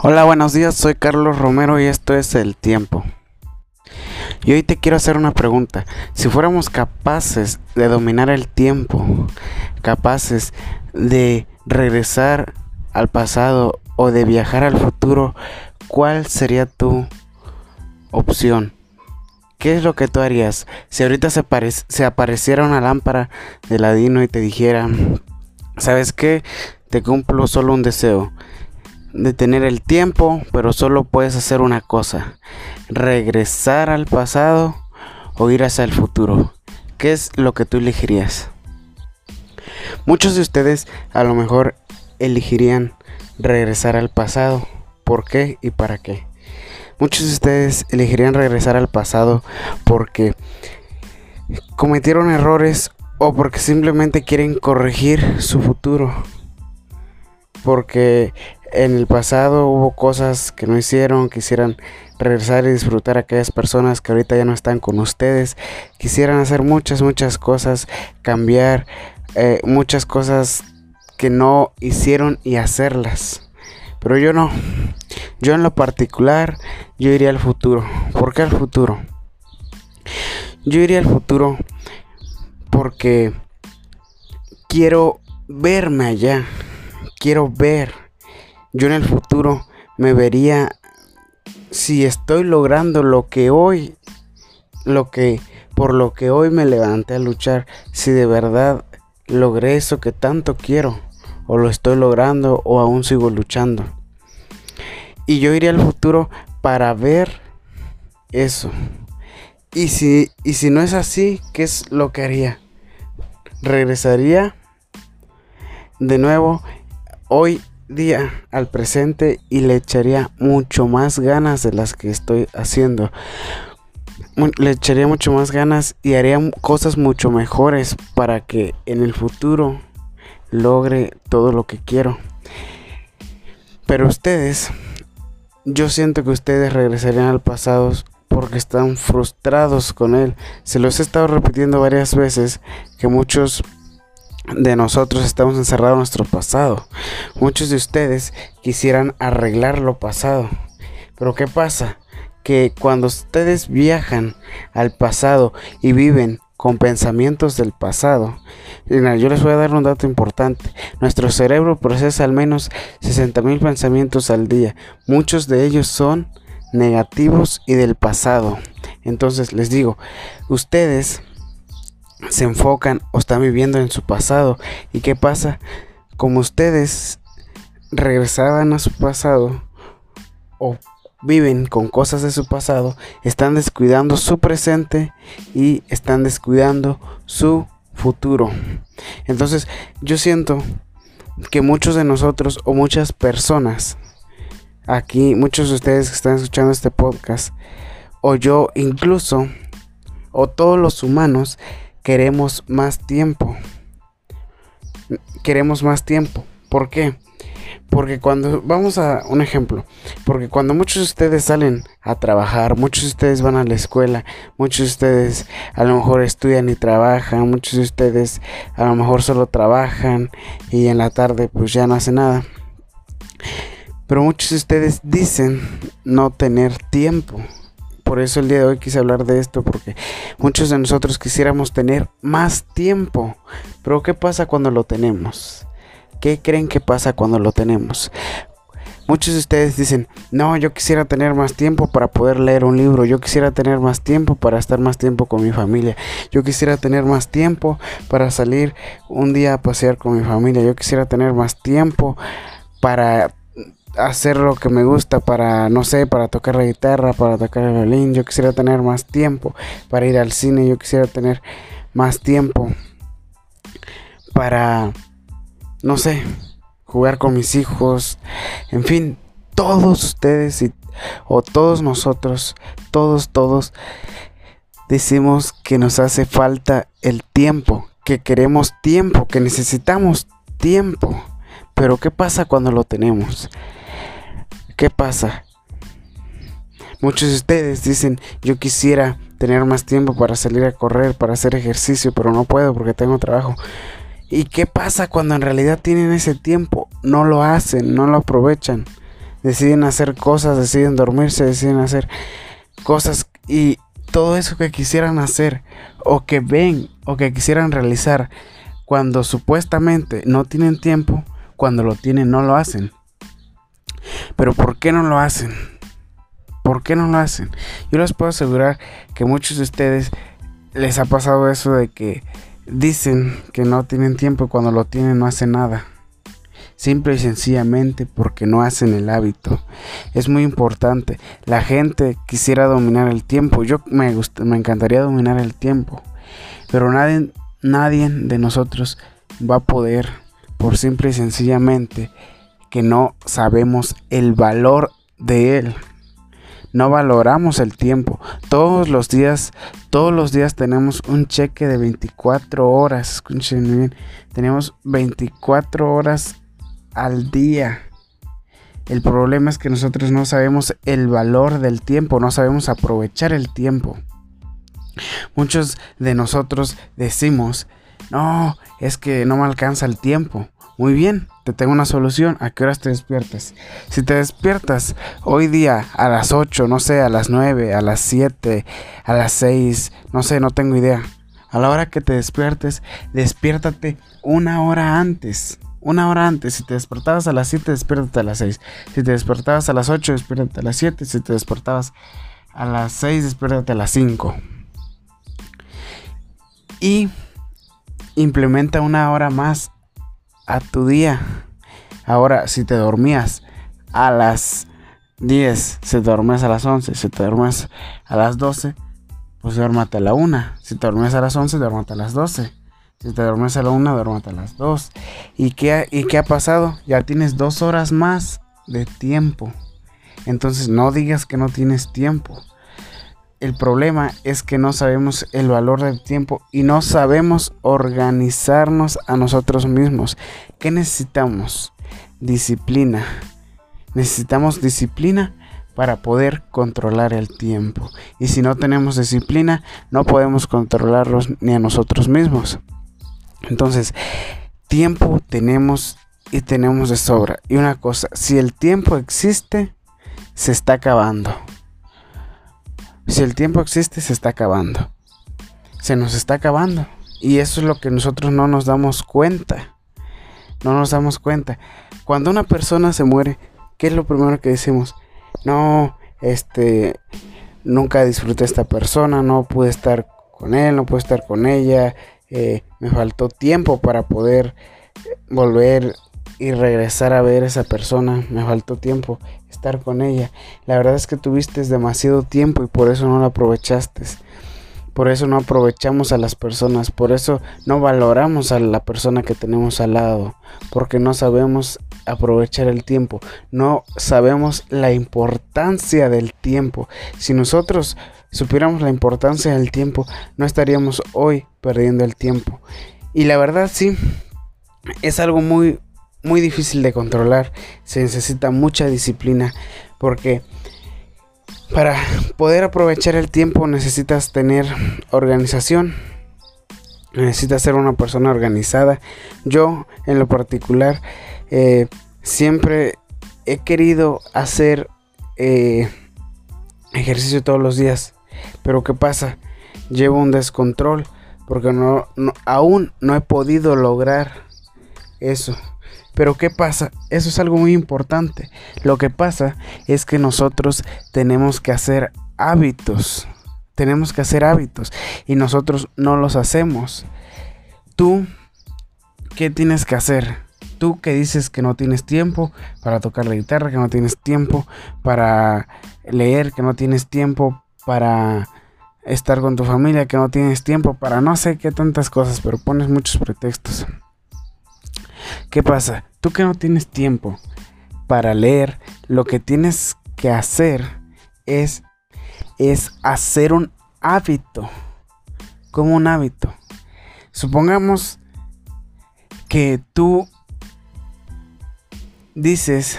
Hola, buenos días, soy Carlos Romero y esto es El Tiempo. Y hoy te quiero hacer una pregunta. Si fuéramos capaces de dominar el tiempo, capaces de regresar al pasado o de viajar al futuro, ¿cuál sería tu opción? ¿Qué es lo que tú harías? Si ahorita se, apareciera una lámpara de ladino y te dijera, ¿sabes qué? Te cumplo solo un deseo de tener el tiempo, pero solo puedes hacer una cosa, regresar al pasado o ir hacia el futuro. ¿Qué es lo que tú elegirías? Muchos de ustedes a lo mejor elegirían regresar al pasado. ¿Por qué y para qué? Muchos de ustedes elegirían regresar al pasado porque cometieron errores o porque simplemente quieren corregir su futuro. Porque en el pasado hubo cosas que no hicieron, quisieran regresar y disfrutar a aquellas personas que ahorita ya no están con ustedes, quisieran hacer muchas, muchas cosas, cambiar eh, muchas cosas que no hicieron y hacerlas. Pero yo no. Yo en lo particular, yo iría al futuro. ¿Por qué al futuro? Yo iría al futuro porque quiero verme allá. Quiero ver yo en el futuro me vería si estoy logrando lo que hoy, lo que, por lo que hoy me levanté a luchar, si de verdad logré eso que tanto quiero, o lo estoy logrando, o aún sigo luchando. Y yo iría al futuro para ver eso. Y si, y si no es así, ¿qué es lo que haría? Regresaría de nuevo hoy día al presente y le echaría mucho más ganas de las que estoy haciendo. Le echaría mucho más ganas y haría cosas mucho mejores para que en el futuro logre todo lo que quiero. Pero ustedes, yo siento que ustedes regresarían al pasado porque están frustrados con él. Se los he estado repitiendo varias veces que muchos de nosotros estamos encerrados en nuestro pasado. Muchos de ustedes quisieran arreglar lo pasado. Pero ¿qué pasa? Que cuando ustedes viajan al pasado y viven con pensamientos del pasado, yo les voy a dar un dato importante. Nuestro cerebro procesa al menos 60 mil pensamientos al día. Muchos de ellos son negativos y del pasado. Entonces les digo, ustedes se enfocan o están viviendo en su pasado. ¿Y qué pasa? Como ustedes regresaban a su pasado o viven con cosas de su pasado, están descuidando su presente y están descuidando su futuro. Entonces yo siento que muchos de nosotros o muchas personas, aquí muchos de ustedes que están escuchando este podcast, o yo incluso, o todos los humanos, queremos más tiempo. Queremos más tiempo. ¿Por qué? Porque cuando, vamos a un ejemplo, porque cuando muchos de ustedes salen a trabajar, muchos de ustedes van a la escuela, muchos de ustedes a lo mejor estudian y trabajan, muchos de ustedes a lo mejor solo trabajan y en la tarde pues ya no hacen nada. Pero muchos de ustedes dicen no tener tiempo por eso el día de hoy quise hablar de esto, porque muchos de nosotros quisiéramos tener más tiempo. Pero ¿qué pasa cuando lo tenemos? ¿Qué creen que pasa cuando lo tenemos? Muchos de ustedes dicen, no, yo quisiera tener más tiempo para poder leer un libro, yo quisiera tener más tiempo para estar más tiempo con mi familia, yo quisiera tener más tiempo para salir un día a pasear con mi familia, yo quisiera tener más tiempo para hacer lo que me gusta para, no sé, para tocar la guitarra, para tocar el violín. Yo quisiera tener más tiempo para ir al cine. Yo quisiera tener más tiempo para, no sé, jugar con mis hijos. En fin, todos ustedes y, o todos nosotros, todos, todos, decimos que nos hace falta el tiempo, que queremos tiempo, que necesitamos tiempo. Pero ¿qué pasa cuando lo tenemos? ¿Qué pasa? Muchos de ustedes dicen, yo quisiera tener más tiempo para salir a correr, para hacer ejercicio, pero no puedo porque tengo trabajo. ¿Y qué pasa cuando en realidad tienen ese tiempo? No lo hacen, no lo aprovechan. deciden hacer cosas, deciden dormirse, deciden hacer cosas y todo eso que quisieran hacer o que ven o que quisieran realizar cuando supuestamente no tienen tiempo, cuando lo tienen no lo hacen. Pero ¿por qué no lo hacen? ¿Por qué no lo hacen? Yo les puedo asegurar que muchos de ustedes les ha pasado eso de que dicen que no tienen tiempo y cuando lo tienen no hacen nada. Simple y sencillamente porque no hacen el hábito. Es muy importante. La gente quisiera dominar el tiempo. Yo me, me encantaría dominar el tiempo. Pero nadie, nadie de nosotros va a poder por simple y sencillamente que no sabemos el valor de él. No valoramos el tiempo. Todos los días, todos los días tenemos un cheque de 24 horas. Escuchen bien. Tenemos 24 horas al día. El problema es que nosotros no sabemos el valor del tiempo, no sabemos aprovechar el tiempo. Muchos de nosotros decimos, no, es que no me alcanza el tiempo. Muy bien, te tengo una solución. ¿A qué horas te despiertas? Si te despiertas hoy día a las 8, no sé, a las 9, a las 7, a las 6, no sé, no tengo idea. A la hora que te despiertes, despiértate una hora antes. Una hora antes. Si te despertabas a las 7, despiértate a las 6. Si te despertabas a las 8, despiértate a las 7. Si te despertabas a las 6, despiértate a las 5. Y implementa una hora más a tu día. Ahora, si te dormías a las 10, si te dormías a las 11, si te dormías a las 12, pues duérmate a la 1. Si te dormías a las 11, duérmate a las 12. Si te dormías a la 1, duérmate a las 2. ¿Y qué, ¿Y qué ha pasado? Ya tienes dos horas más de tiempo. Entonces no digas que no tienes tiempo. El problema es que no sabemos el valor del tiempo y no sabemos organizarnos a nosotros mismos. ¿Qué necesitamos? Disciplina. Necesitamos disciplina para poder controlar el tiempo. Y si no tenemos disciplina, no podemos controlarlos ni a nosotros mismos. Entonces, tiempo tenemos y tenemos de sobra. Y una cosa, si el tiempo existe, se está acabando. Si el tiempo existe, se está acabando. Se nos está acabando. Y eso es lo que nosotros no nos damos cuenta. No nos damos cuenta. Cuando una persona se muere, ¿qué es lo primero que decimos? No, este, nunca disfruté esta persona, no pude estar con él, no pude estar con ella, eh, me faltó tiempo para poder volver y regresar a ver a esa persona. Me faltó tiempo estar con ella. La verdad es que tuviste demasiado tiempo y por eso no lo aprovechaste. Por eso no aprovechamos a las personas, por eso no valoramos a la persona que tenemos al lado, porque no sabemos aprovechar el tiempo, no sabemos la importancia del tiempo. Si nosotros supiéramos la importancia del tiempo, no estaríamos hoy perdiendo el tiempo. Y la verdad sí, es algo muy muy difícil de controlar, se necesita mucha disciplina porque para poder aprovechar el tiempo necesitas tener organización, necesitas ser una persona organizada. Yo en lo particular eh, siempre he querido hacer eh, ejercicio todos los días, pero ¿qué pasa? Llevo un descontrol porque no, aún no he podido lograr eso. Pero ¿qué pasa? Eso es algo muy importante. Lo que pasa es que nosotros tenemos que hacer hábitos. Tenemos que hacer hábitos y nosotros no los hacemos. Tú, ¿qué tienes que hacer? Tú que dices que no tienes tiempo para tocar la guitarra, que no tienes tiempo para leer, que no tienes tiempo para estar con tu familia, que no tienes tiempo para no sé qué tantas cosas, pero pones muchos pretextos. ¿Qué pasa? Tú que no tienes tiempo para leer, lo que tienes que hacer es, es hacer un hábito. Como un hábito. Supongamos que tú dices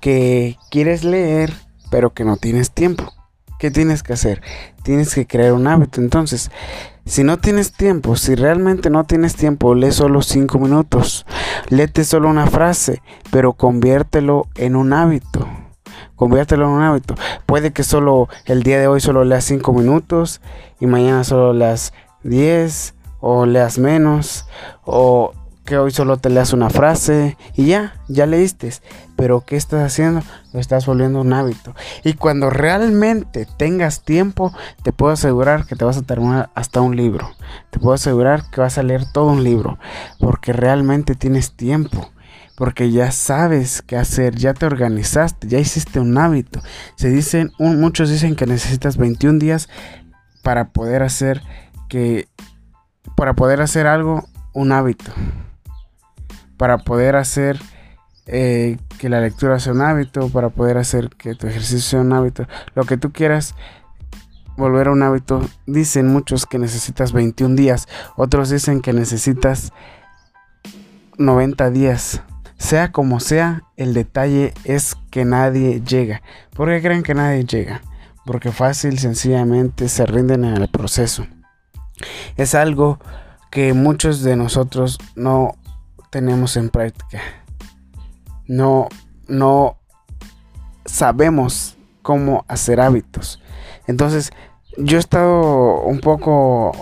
que quieres leer, pero que no tienes tiempo. ¿Qué tienes que hacer? Tienes que crear un hábito. Entonces, Si no tienes tiempo, si realmente no tienes tiempo, lee solo cinco minutos. Léete solo una frase, pero conviértelo en un hábito. Conviértelo en un hábito. Puede que solo el día de hoy solo leas cinco minutos y mañana solo leas 10 o leas menos o que hoy solo te leas una frase y ya, ya leíste. Pero ¿qué estás haciendo? Lo estás volviendo un hábito. Y cuando realmente tengas tiempo, te puedo asegurar que te vas a terminar hasta un libro. Te puedo asegurar que vas a leer todo un libro. Porque realmente tienes tiempo. Porque ya sabes qué hacer, ya te organizaste, ya hiciste un hábito. Se dicen, muchos dicen que necesitas 21 días para poder hacer que para poder hacer algo un hábito para poder hacer eh, que la lectura sea un hábito, para poder hacer que tu ejercicio sea un hábito, lo que tú quieras volver a un hábito. Dicen muchos que necesitas 21 días, otros dicen que necesitas 90 días. Sea como sea, el detalle es que nadie llega. ¿Por qué creen que nadie llega? Porque fácil, sencillamente se rinden en el proceso. Es algo que muchos de nosotros no tenemos en práctica. No, no sabemos cómo hacer hábitos. Entonces, yo he estado un poco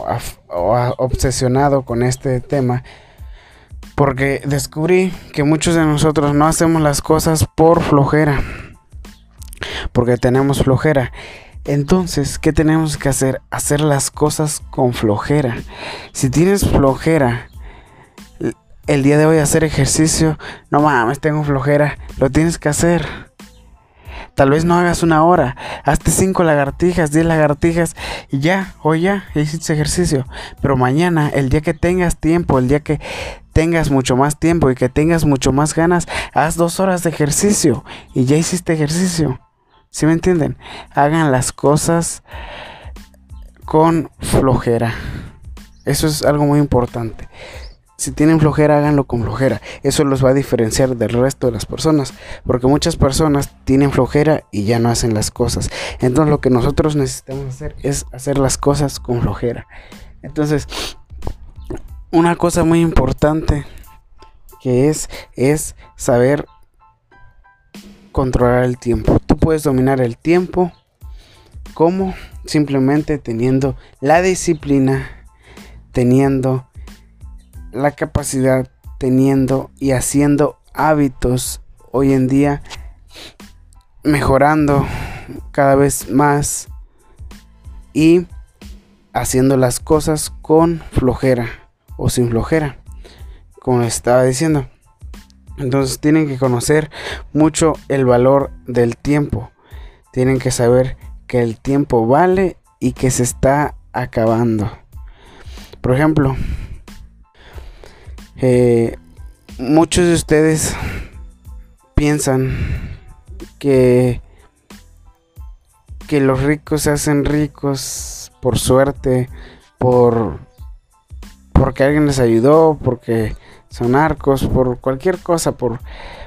obsesionado con este tema porque descubrí que muchos de nosotros no hacemos las cosas por flojera. Porque tenemos flojera. Entonces, ¿qué tenemos que hacer? Hacer las cosas con flojera. Si tienes flojera el día de hoy hacer ejercicio, no mames, tengo flojera, lo tienes que hacer. Tal vez no hagas una hora, hazte cinco lagartijas, diez lagartijas y ya, hoy ya, hiciste ejercicio. Pero mañana, el día que tengas tiempo, el día que tengas mucho más tiempo y que tengas mucho más ganas, haz dos horas de ejercicio y ya hiciste ejercicio. ¿Sí me entienden? Hagan las cosas con flojera. Eso es algo muy importante. Si tienen flojera, háganlo con flojera. Eso los va a diferenciar del resto de las personas. Porque muchas personas tienen flojera y ya no hacen las cosas. Entonces lo que nosotros necesitamos hacer es hacer las cosas con flojera. Entonces, una cosa muy importante que es, es saber controlar el tiempo. Tú puedes dominar el tiempo como simplemente teniendo la disciplina, teniendo la capacidad teniendo y haciendo hábitos hoy en día mejorando cada vez más y haciendo las cosas con flojera o sin flojera como estaba diciendo. Entonces tienen que conocer mucho el valor del tiempo. Tienen que saber que el tiempo vale y que se está acabando. Por ejemplo eh, muchos de ustedes piensan que, que los ricos se hacen ricos por suerte, por porque alguien les ayudó, porque son arcos, por cualquier cosa, por,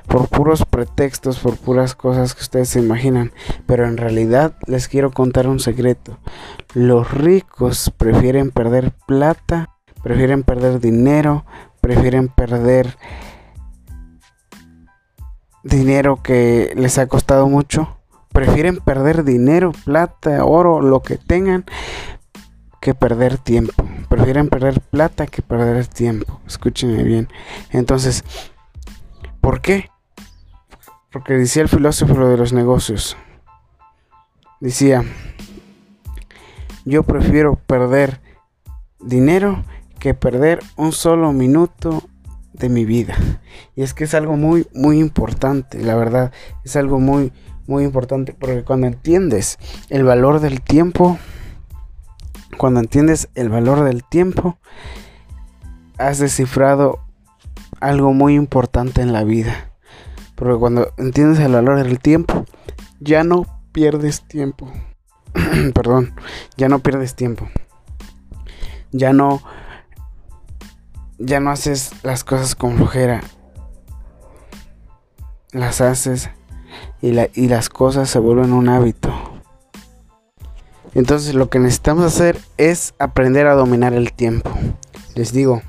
por puros pretextos, por puras cosas que ustedes se imaginan. Pero en realidad les quiero contar un secreto. Los ricos prefieren perder plata, prefieren perder dinero, prefieren perder dinero que les ha costado mucho. Prefieren perder dinero, plata, oro, lo que tengan, que perder tiempo. Prefieren perder plata que perder tiempo. Escúchenme bien. Entonces, ¿por qué? Porque decía el filósofo de los negocios. Decía, yo prefiero perder dinero que perder un solo minuto de mi vida. Y es que es algo muy, muy importante, la verdad. Es algo muy, muy importante porque cuando entiendes el valor del tiempo, cuando entiendes el valor del tiempo, has descifrado algo muy importante en la vida. Porque cuando entiendes el valor del tiempo, ya no pierdes tiempo. Perdón, ya no pierdes tiempo. Ya no ya no haces las cosas con flojera. Las haces y, las cosas se vuelven un hábito. Entonces lo que necesitamos hacer es aprender a dominar el tiempo. Les digo,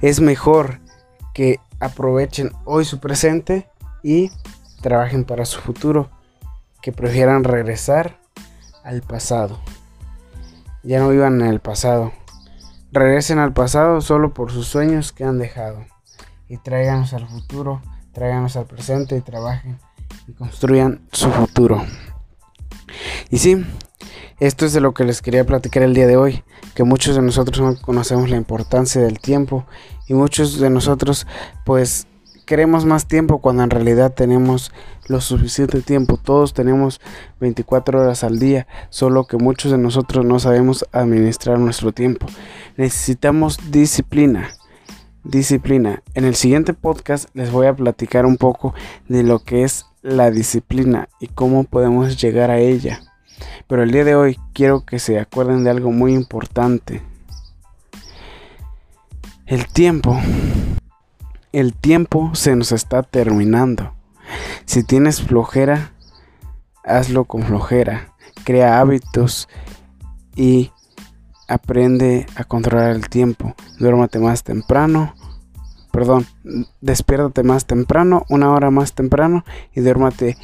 es mejor que aprovechen hoy su presente y trabajen para su futuro, que prefieran regresar al pasado. Ya no vivan en el pasado. Regresen al pasado solo por sus sueños que han dejado. Y tráiganos al futuro, tráiganos al presente y trabajen y construyan su futuro. Y sí, esto es de lo que les quería platicar el día de hoy, que muchos de nosotros no conocemos la importancia del tiempo y muchos de nosotros pues queremos más tiempo cuando en realidad tenemos lo suficiente tiempo. Todos tenemos 24 horas al día, solo que muchos de nosotros no sabemos administrar nuestro tiempo. Necesitamos disciplina. Disciplina. En el siguiente podcast les voy a platicar un poco de lo que es la disciplina y cómo podemos llegar a ella. Pero el día de hoy quiero que se acuerden de algo muy importante. El tiempo el tiempo se nos está terminando. Si tienes flojera, hazlo con flojera. Crea hábitos y aprende a controlar el tiempo. Duérmate más temprano. Perdón, despiértate más temprano, una hora más temprano y duérmate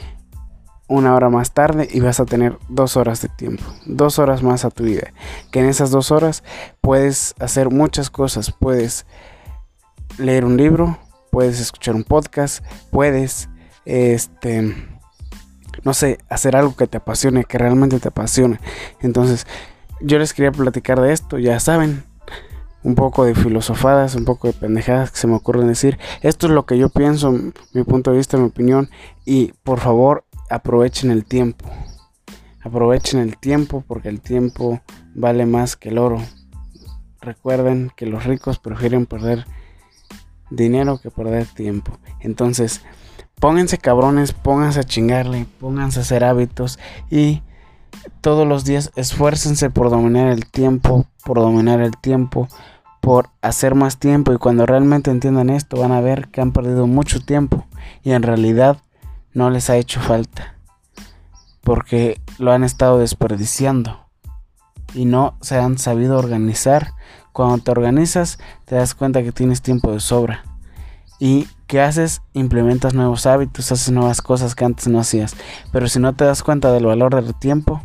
una hora más tarde y vas a tener dos horas de tiempo, dos horas más a tu vida. Que en esas dos horas puedes hacer muchas cosas, puedes leer un libro, puedes escuchar un podcast, puedes, este, no sé, hacer algo que te apasione, que realmente te apasione. Entonces, yo les quería platicar de esto, ya saben, un poco de filosofadas, un poco de pendejadas que se me ocurren decir. Esto es lo que yo pienso, mi punto de vista, mi opinión, y por favor, aprovechen el tiempo. Aprovechen el tiempo porque el tiempo vale más que el oro. Recuerden que los ricos prefieren perder dinero que perder tiempo. Entonces, pónganse cabrones, pónganse a chingarle, pónganse a hacer hábitos y todos los días esfuércense por dominar el tiempo, por dominar el tiempo, por hacer más tiempo. Y cuando realmente entiendan esto van a ver que han perdido mucho tiempo y en realidad no les ha hecho falta porque lo han estado desperdiciando. Y no se han sabido organizar. Cuando te organizas, te das cuenta que tienes tiempo de sobra. ¿Y qué haces? Implementas nuevos hábitos, haces nuevas cosas que antes no hacías. Pero si no te das cuenta del valor del tiempo,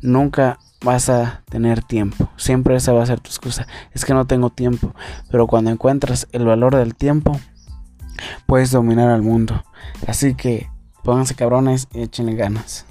nunca vas a tener tiempo. Siempre esa va a ser tu excusa. Es que no tengo tiempo. Pero cuando encuentras el valor del tiempo, puedes dominar al mundo. Así que pónganse cabrones y échenle ganas.